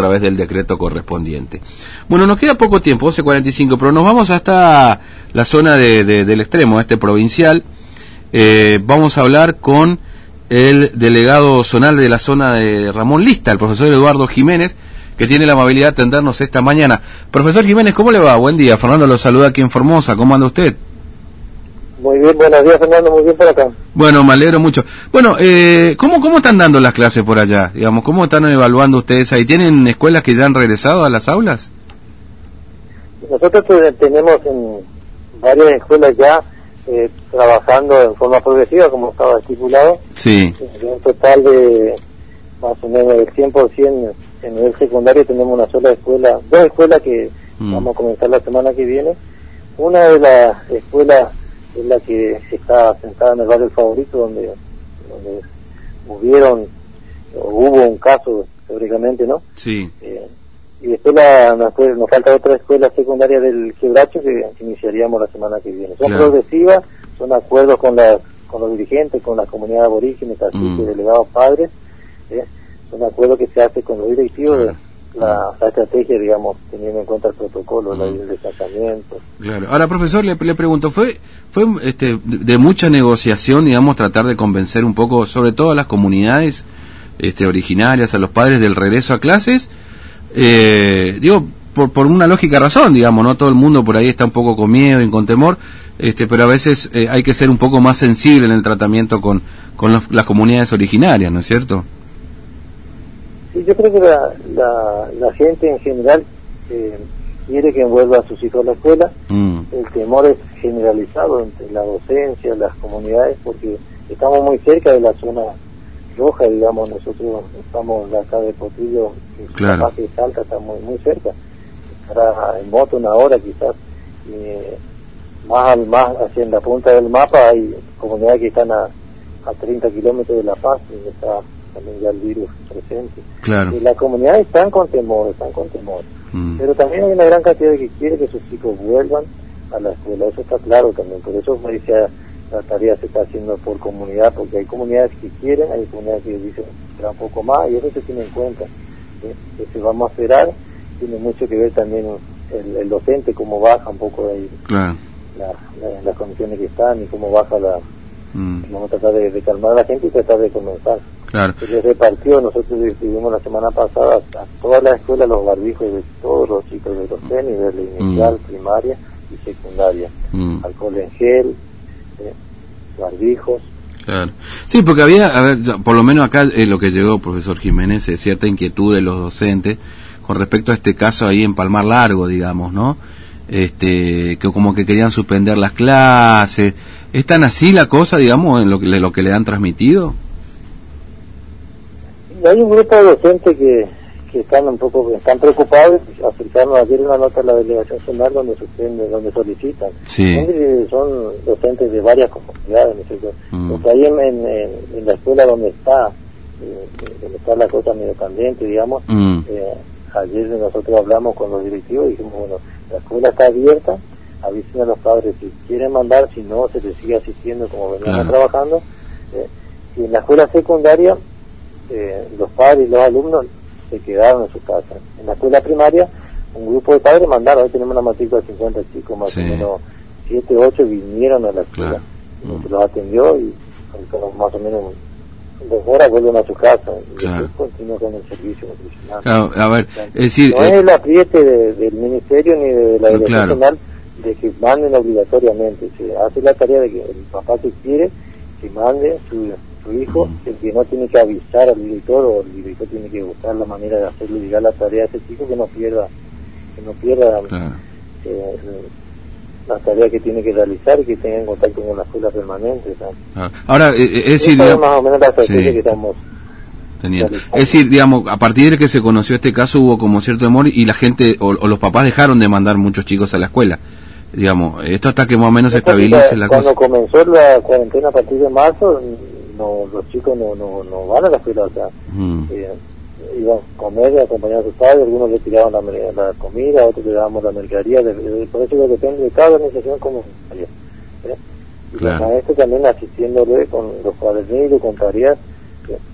través del decreto correspondiente. Bueno, nos queda poco tiempo, 12.45, pero nos vamos hasta la zona de, del extremo, este provincial. Eh, vamos a hablar con el delegado zonal de la zona de Ramón Lista, el profesor Eduardo Jiménez, que tiene la amabilidad de atendernos esta mañana. Profesor Jiménez, ¿cómo le va? Buen día. Fernando lo saluda aquí en Formosa. ¿Cómo anda usted? Muy bien, buenos días Fernando, muy bien por acá. Bueno, me alegro mucho. Bueno, eh, ¿cómo, ¿cómo están dando las clases por allá? Digamos, ¿Cómo están evaluando ustedes ahí? ¿Tienen escuelas que ya han regresado a las aulas? Nosotros tenemos en varias escuelas ya eh, trabajando en forma progresiva, como estaba estipulado. Sí. un total de más o menos del 100% en nivel secundario tenemos una sola escuela, dos escuelas que mm. vamos a comenzar la semana que viene. Una de las escuelas es la que está sentada en el barrio favorito, donde, donde hubieron, o hubo un caso, teóricamente, ¿no? Sí. Eh, y después la, nos, falta otra escuela secundaria del quebracho que iniciaríamos la semana que viene. Son progresivas, son acuerdos con, las, con los dirigentes, con la comunidad aborígenes, así mm. delegados padres, ¿eh? son acuerdos que se hace con los directivos la, estrategia, digamos, teniendo en cuenta el protocolo, la, el desplazamiento. Claro. Ahora, profesor, le, le pregunto, ¿fue fue este, de mucha negociación, digamos, tratar de convencer un poco, sobre todo a las comunidades este, originarias, a los padres del regreso a clases? Eh, digo, por, por una lógica razón, digamos, ¿no? Todo el mundo por ahí está un poco con miedo y con temor, este, pero a veces eh, hay que ser un poco más sensible en el tratamiento con, con las comunidades originarias, ¿no es cierto? Yo creo que la, la, gente en general eh, quiere que envuelva a sus hijos a la escuela. Mm. El temor es generalizado entre la docencia, las comunidades, porque estamos muy cerca de la zona roja, digamos, nosotros estamos acá de Potrillo, claro. que Salta está muy, muy cerca. Estará en moto una hora quizás. más, al, más hacia la punta del mapa hay comunidades que están a, a 30 kilómetros de La Paz, donde está también ya el virus presente. Claro. Y las comunidades están con temor, están con temor. Mm. Pero también hay una gran cantidad de que quiere que sus hijos vuelvan a la escuela, eso está claro también. Por eso me decía, la tarea se está haciendo por comunidad, porque hay comunidades que quieren, hay comunidades que dicen que un poco más, y eso se tiene en cuenta. Que se vamos a esperar, tiene mucho que ver también el, docente, cómo baja un poco de ahí. Claro. las condiciones que están y cómo baja la, Mm. Vamos a tratar de, calmar a la gente y tratar de comenzar. Claro. Se repartió, nosotros distribuimos la semana pasada a todas las escuelas los barbijos de todos los chicos de los de mm. inicial, primaria y secundaria. Mm. Alcohol en gel, eh, barbijos. Claro. Sí, porque había, a ver, por lo menos acá eh, lo que llegó, profesor Jiménez, es cierta inquietud de los docentes con respecto a este caso ahí en Palmar Largo, digamos, ¿no? Este, que como que querían suspender las clases, ¿Es tan así la cosa, digamos, en lo que, lo que le han transmitido? Hay un grupo de docentes que, que están un poco están preocupados, acercaron ayer una nota a la delegación zonal donde, donde solicitan. Sí. Son docentes de varias comunidades, ¿no mm. Porque ahí en, en, la escuela donde está, eh, donde está la cosa medio candente, digamos, mm. eh, ayer nosotros hablamos con los directivos y dijimos, bueno, la escuela está abierta, avisen a los padres si quieren mandar, si no, se les sigue asistiendo como veníamos trabajando. Eh, y en la escuela secundaria, eh, los padres y los alumnos se quedaron en su casa. En la escuela primaria, un grupo de padres mandaron, hoy tenemos una matrícula de 50 chicos, más o menos 7, 8 vinieron a la escuela. Se los atendió y más o menos dos horas vuelven a su casa y después continúan con el servicio nutricional. a ver, es decir... No es el apriete del ministerio ni de la Dirección Nacional de que manden obligatoriamente. Se hace la tarea de que el papá que quiere que mande su, su hijo, el que no tiene que avisar al director o el director tiene que buscar la manera de hacerle llegar la tarea a ese chico que no pierda, que no pierda eh, la tarea que tiene que realizar y que tenga en contacto con la escuela permanente. Ah, ahora, eh, eh, es decir, más o menos la estrategia que estamos Es decir, digamos, a partir de que se conoció este caso hubo como cierto temor y la gente o, los papás dejaron de mandar muchos chicos a la escuela. Digamos, esto hasta que más o menos se estabilice la, cosa. Cuando comenzó la cuarentena a partir de marzo, no, los chicos no, no, no van a la escuela, o sea, mm. eh, iban a comer, a acompañar a sus padres, algunos le tiraban la, la comida, otros le dábamos la mercadería, por eso depende de cada organización como ¿eh? Y los maestros también asistiéndole con los cuadernos, con tareas,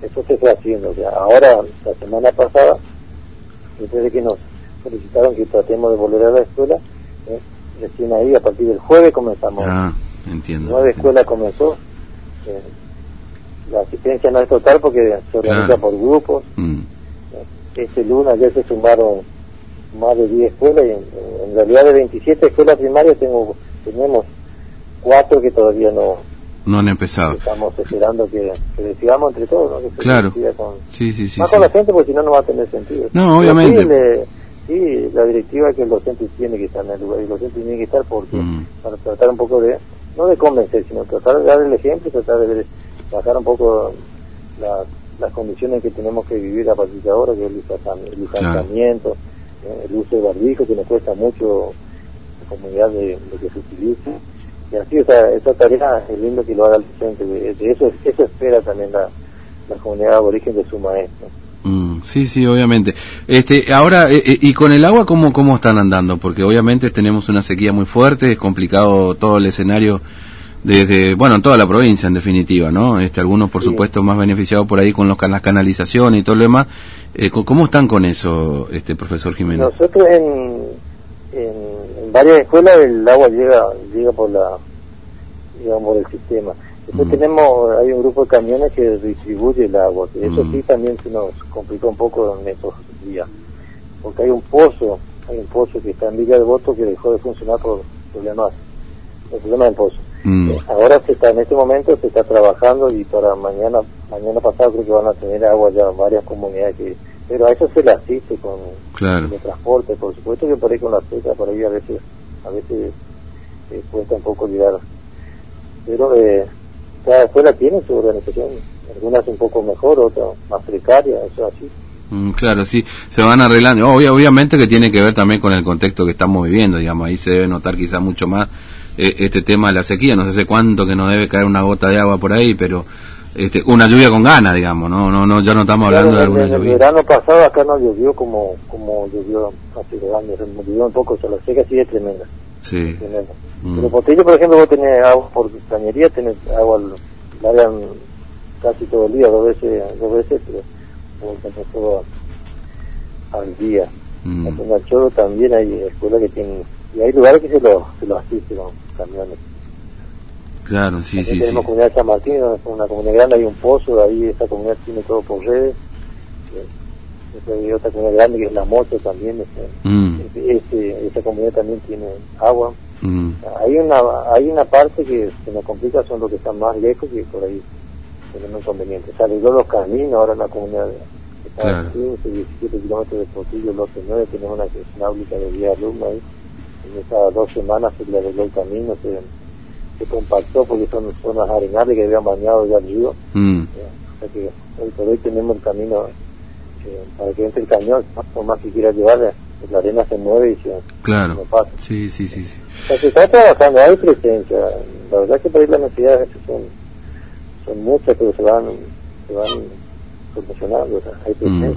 eso se fue haciendo, o sea, ahora, la semana pasada, después de que nos solicitaron que tratemos de volver a la escuela, ¿eh? recién ahí, a partir del jueves comenzamos. Ah, entiendo. Nueve escuelas comenzó. La asistencia no es total porque se organiza por grupos. Mm. Este lunes ayer se sumaron más de 10 escuelas y en, realidad de 27 escuelas primarias tengo, tenemos cuatro que todavía no no han empezado. Estamos esperando que, que decidamos entre todos, ¿no? claro. sí, sí, sí. Más con la gente porque si no, no va a tener sentido. No, obviamente. Sí, la directiva es que el docente tiene que estar en el lugar y el docente tiene que estar porque mm. para tratar un poco de, no de convencer, sino tratar de dar el ejemplo, tratar de bajar un poco las condiciones que tenemos que vivir a partir de ahora, que es el distanciamiento, eh, el uso de barbijo, que nos cuesta mucho la comunidad de, lo que se utiliza. Y así, esa, esa tarea es lindo que lo haga el docente, de, eso, eso espera también la, la comunidad aborigen de su maestro. Mm, sí, sí, obviamente. Este, ahora, eh, eh, ¿y con el agua cómo, cómo están andando? Porque obviamente tenemos una sequía muy fuerte, es complicado todo el escenario desde, bueno, en toda la provincia en definitiva, ¿no? Este, algunos por supuesto más beneficiados por ahí con los, las canalizaciones y todo lo demás. Eh, ¿Cómo están con eso, este profesor Jiménez? Nosotros en, en, varias escuelas el agua llega, llega por la, digamos, por el sistema Después tenemos, hay un grupo de camiones que distribuye el agua, que eso sí también se nos complicó un poco en estos días, porque hay un pozo, hay un pozo que está en Villa de Voto que dejó de funcionar por problemas, el problema del pozo. Mm. Eh, ahora se está, en este momento se está trabajando y para mañana, mañana pasado creo que van a tener agua ya varias comunidades que, pero a eso se le asiste con, el transporte, por supuesto que por ahí con la seca, por ahí a veces, a veces eh, cuesta un poco llegar, pero eh, cada escuela tiene su organización, algunas un poco mejor, otras más precarias, eso así. Mm, claro, sí, se van arreglando. obviamente que tiene que ver también con el contexto que estamos viviendo, digamos, ahí se debe notar quizás mucho más eh, este tema de la sequía, no sé hace cuánto que no debe caer una gota de agua por ahí, pero este, una lluvia con ganas, digamos, no, no, no, ya no estamos hablando de alguna lluvia. El verano pasado acá no llovió como, como llovió hace dos años, llovió un poco, la seca es tremenda. Sí. Mm. Pero por ejemplo, vos tenés agua por cañería, tenés agua, la casi todo el día, dos veces, dos veces, pero vos tenés todo al día. Mm. En el Choro también hay escuelas que tienen, y hay lugares que se lo, se lo asisten camiones. Claro, sí, sí, tenemos sí. comunidad de San Martín, es una comunidad grande, hay un pozo, ahí esta comunidad tiene todo por redes. Después hay otra comunidad grande que es La Moto también, este, mm. este, esta comunidad también tiene agua. Mm. Hay una hay una parte que se nos complica, son los que están más lejos y por ahí tenemos inconvenientes. Se arregló los caminos, ahora en la comunidad está claro. 15, 17 kilómetros de Portillo, 12, 9, tenemos una náutica de vía alumna ahí. En esas dos semanas se le arregló el camino, se, se compactó porque son zonas arenales que habían bañado ya el río. Mm. O sea que hoy por hoy tenemos el camino eh, para que entre el cañón, por más que quiera llevarle la arena se mueve y se claro. pasa. Sí, sí, sí, sí. se está trabajando, hay presencia. La verdad que por ahí las necesidades son, son muchas, pero se van, se van solucionando. O sea, hay presencia.